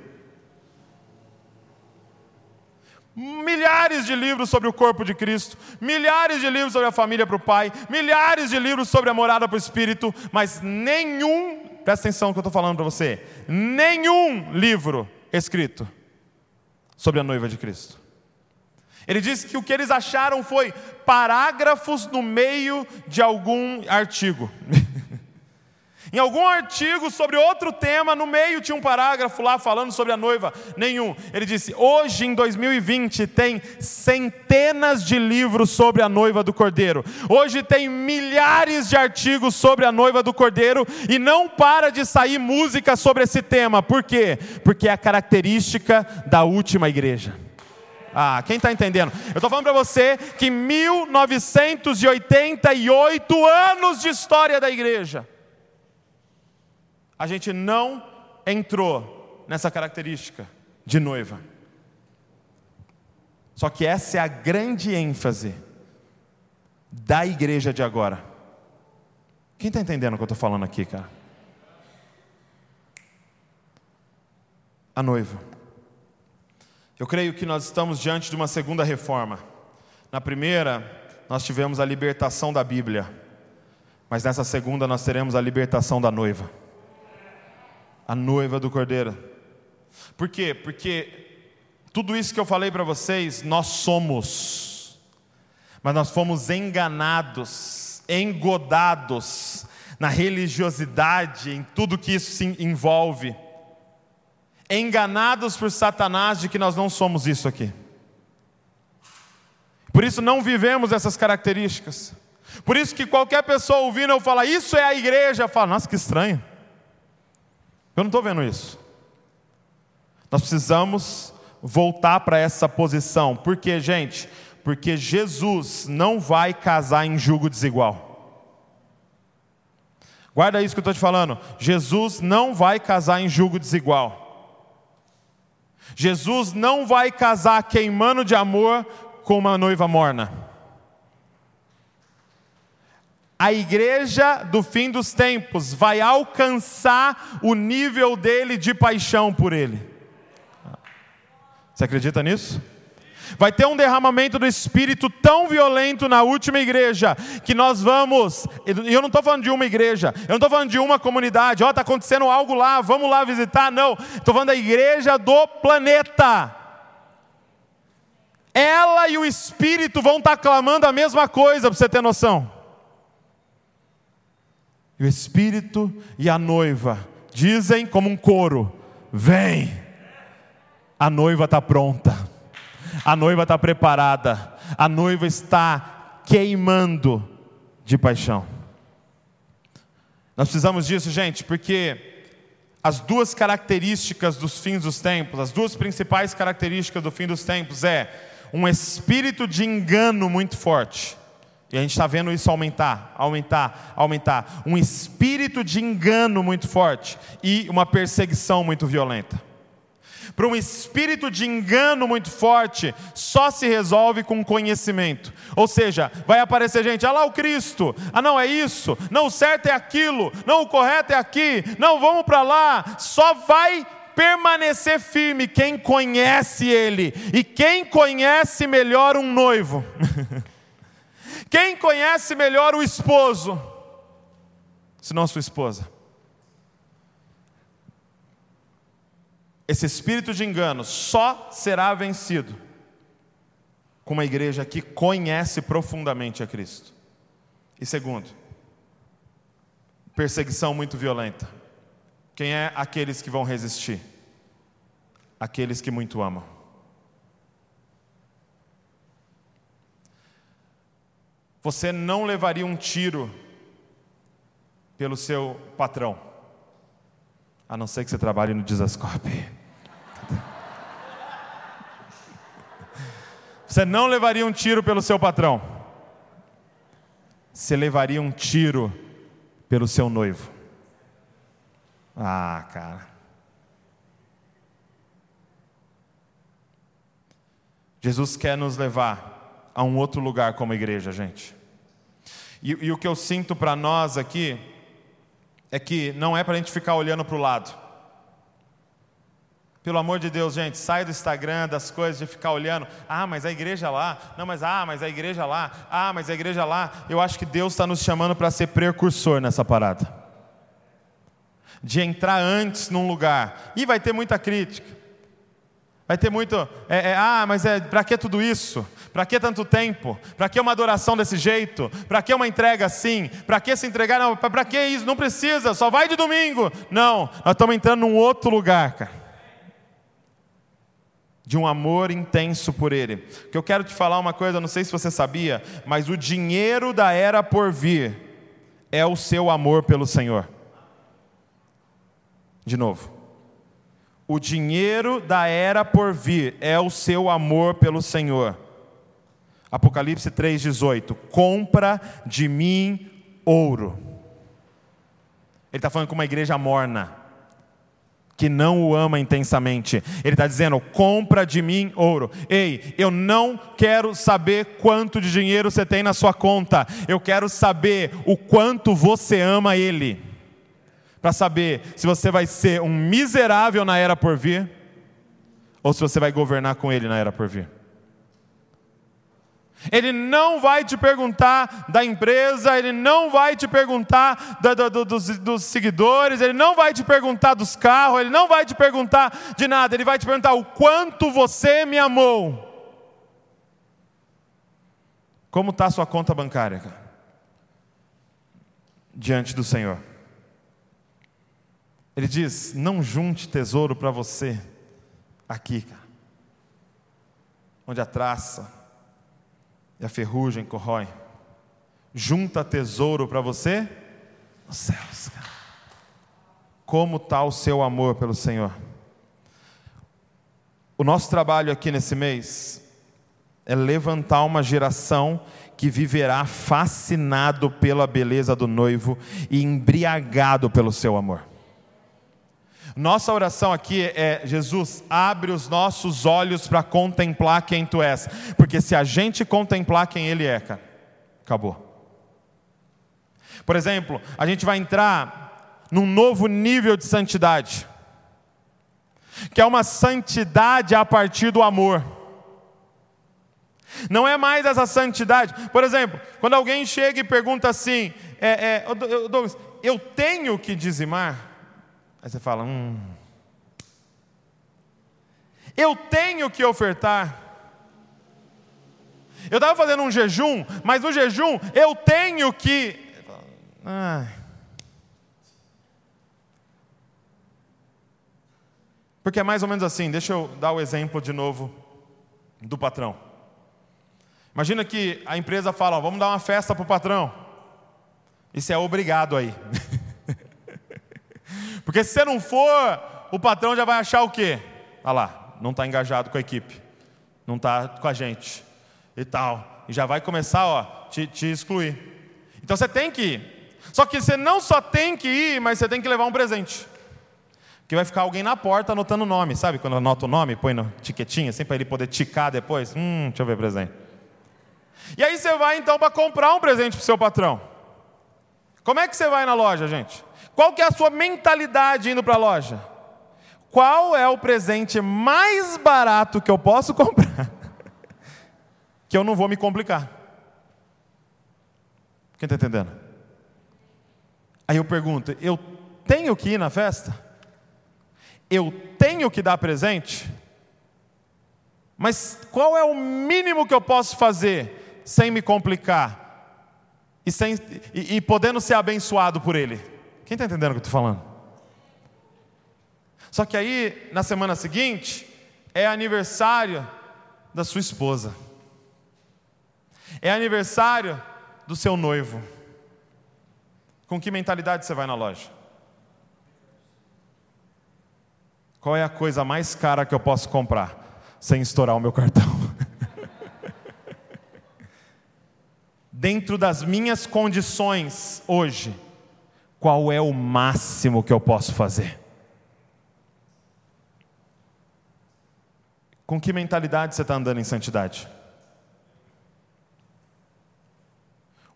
Milhares de livros sobre o corpo de Cristo, milhares de livros sobre a família para o Pai, milhares de livros sobre a morada para o Espírito, mas nenhum presta atenção no que eu estou falando para você, nenhum livro escrito sobre a noiva de Cristo. Ele disse que o que eles acharam foi parágrafos no meio de algum artigo. *laughs* Em algum artigo sobre outro tema, no meio tinha um parágrafo lá falando sobre a noiva. Nenhum. Ele disse: hoje em 2020 tem centenas de livros sobre a noiva do cordeiro. Hoje tem milhares de artigos sobre a noiva do cordeiro e não para de sair música sobre esse tema. Por quê? Porque é a característica da última igreja. Ah, quem está entendendo? Eu estou falando para você que 1988 anos de história da igreja a gente não entrou nessa característica de noiva. Só que essa é a grande ênfase da igreja de agora. Quem está entendendo o que eu estou falando aqui, cara? A noiva. Eu creio que nós estamos diante de uma segunda reforma. Na primeira, nós tivemos a libertação da Bíblia, mas nessa segunda, nós teremos a libertação da noiva a noiva do cordeiro. Por quê? Porque tudo isso que eu falei para vocês, nós somos, mas nós fomos enganados, engodados na religiosidade, em tudo que isso se envolve, enganados por Satanás de que nós não somos isso aqui. Por isso não vivemos essas características. Por isso que qualquer pessoa ouvindo eu falar, isso é a igreja, fala, nossa, que estranho. Eu não estou vendo isso. Nós precisamos voltar para essa posição. Por quê, gente? Porque Jesus não vai casar em julgo desigual. Guarda isso que eu estou te falando. Jesus não vai casar em julgo desigual. Jesus não vai casar queimando de amor com uma noiva morna a igreja do fim dos tempos vai alcançar o nível dele de paixão por ele. Você acredita nisso? Vai ter um derramamento do Espírito tão violento na última igreja que nós vamos. E eu não estou falando de uma igreja, eu não estou falando de uma comunidade. Ó, está acontecendo algo lá, vamos lá visitar. Não, estou falando da igreja do planeta. Ela e o Espírito vão estar tá clamando a mesma coisa, para você ter noção. E o Espírito e a noiva dizem como um coro: Vem! A noiva está pronta, a noiva está preparada, a noiva está queimando de paixão. Nós precisamos disso, gente, porque as duas características dos fins dos tempos, as duas principais características do fim dos tempos é um espírito de engano muito forte e a gente está vendo isso aumentar, aumentar, aumentar. Um espírito de engano muito forte e uma perseguição muito violenta. Para um espírito de engano muito forte, só se resolve com conhecimento. Ou seja, vai aparecer gente, ah lá o Cristo, ah não é isso, não o certo é aquilo, não o correto é aqui, não vamos para lá. Só vai permanecer firme quem conhece Ele. E quem conhece melhor um noivo. *laughs* Quem conhece melhor o esposo, se não a sua esposa? Esse espírito de engano só será vencido com uma igreja que conhece profundamente a Cristo. E segundo, perseguição muito violenta. Quem é aqueles que vão resistir? Aqueles que muito amam. Você não levaria um tiro pelo seu patrão, a não ser que você trabalhe no Desascorp. Você não levaria um tiro pelo seu patrão, você levaria um tiro pelo seu noivo. Ah, cara. Jesus quer nos levar a um outro lugar como igreja, gente. E, e o que eu sinto para nós aqui é que não é para a gente ficar olhando para o lado. Pelo amor de Deus, gente, sai do Instagram, das coisas, de ficar olhando. Ah, mas a igreja lá. Não, mas ah, mas a igreja lá. Ah, mas a igreja lá. Eu acho que Deus está nos chamando para ser precursor nessa parada. de entrar antes num lugar. E vai ter muita crítica. Vai ter muito, é, é, ah, mas é, para que tudo isso? Para que tanto tempo? Para que uma adoração desse jeito? Para que uma entrega assim? Para que se entregar? Para que isso? Não precisa, só vai de domingo. Não, nós estamos entrando num outro lugar, cara. De um amor intenso por Ele. Que eu quero te falar uma coisa, não sei se você sabia, mas o dinheiro da era por vir é o seu amor pelo Senhor. De novo. O dinheiro da era por vir é o seu amor pelo Senhor. Apocalipse 3,18: Compra de mim ouro. Ele está falando com uma igreja morna, que não o ama intensamente. Ele está dizendo: compra de mim ouro. Ei, eu não quero saber quanto de dinheiro você tem na sua conta, eu quero saber o quanto você ama Ele para saber se você vai ser um miserável na era por vir ou se você vai governar com ele na era por vir. Ele não vai te perguntar da empresa, ele não vai te perguntar do, do, dos, dos, seguidores, ele não vai te perguntar dos carros, ele não vai te perguntar de nada, ele vai te perguntar o quanto você me amou. Como está a sua conta bancária, cara? Diante do Senhor. Ele diz: não junte tesouro para você aqui, cara, onde a traça e a ferrugem corrói. Junta tesouro para você nos céus, cara. Como está o seu amor pelo Senhor? O nosso trabalho aqui nesse mês é levantar uma geração que viverá fascinado pela beleza do noivo e embriagado pelo seu amor. Nossa oração aqui é: Jesus, abre os nossos olhos para contemplar quem tu és, porque se a gente contemplar quem Ele é, cara, acabou. Por exemplo, a gente vai entrar num novo nível de santidade, que é uma santidade a partir do amor. Não é mais essa santidade. Por exemplo, quando alguém chega e pergunta assim: é, é, Douglas, eu tenho que dizimar? Aí você fala: hum. Eu tenho que ofertar. Eu estava fazendo um jejum, mas no jejum eu tenho que. Porque é mais ou menos assim, deixa eu dar o exemplo de novo do patrão. Imagina que a empresa fala: vamos dar uma festa para o patrão. Isso é obrigado aí. *laughs* Porque se você não for, o patrão já vai achar o quê? Olha lá, não está engajado com a equipe, não está com a gente e tal. E já vai começar, ó, te, te excluir. Então você tem que ir. Só que você não só tem que ir, mas você tem que levar um presente. Que vai ficar alguém na porta anotando o nome, sabe? Quando anota o nome, põe no tiquetinho, assim para ele poder ticar depois. Hum, deixa eu ver o presente. E aí você vai então para comprar um presente para o seu patrão. Como é que você vai na loja, gente? Qual que é a sua mentalidade indo para a loja? Qual é o presente mais barato que eu posso *laughs* comprar? que eu não vou me complicar. Quem está entendendo? Aí eu pergunto: eu tenho que ir na festa? Eu tenho que dar presente? Mas qual é o mínimo que eu posso fazer sem me complicar e, sem, e, e podendo ser abençoado por Ele? Quem está entendendo o que eu estou falando? Só que aí, na semana seguinte, é aniversário da sua esposa, é aniversário do seu noivo. Com que mentalidade você vai na loja? Qual é a coisa mais cara que eu posso comprar sem estourar o meu cartão? *laughs* Dentro das minhas condições hoje, qual é o máximo que eu posso fazer? Com que mentalidade você está andando em santidade?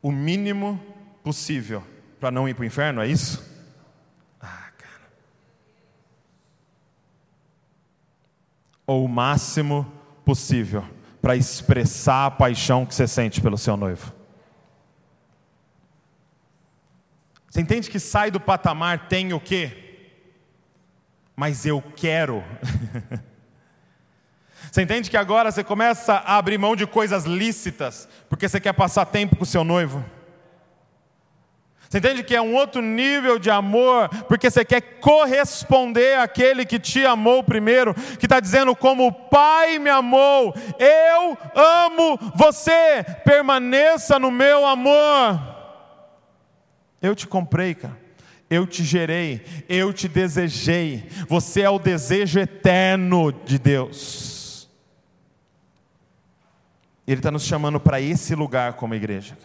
O mínimo possível para não ir para o inferno, é isso? Ah, cara. Ou o máximo possível para expressar a paixão que você sente pelo seu noivo? Você entende que sai do patamar tem o quê? mas eu quero. *laughs* Você entende que agora você começa a abrir mão de coisas lícitas, porque você quer passar tempo com o seu noivo? Você entende que é um outro nível de amor, porque você quer corresponder àquele que te amou primeiro, que está dizendo: como o Pai me amou, eu amo você, permaneça no meu amor. Eu te comprei, cara. Eu te gerei, eu te desejei. Você é o desejo eterno de Deus. Ele está nos chamando para esse lugar como igreja.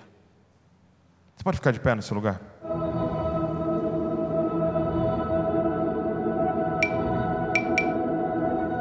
Você pode ficar de pé nesse lugar?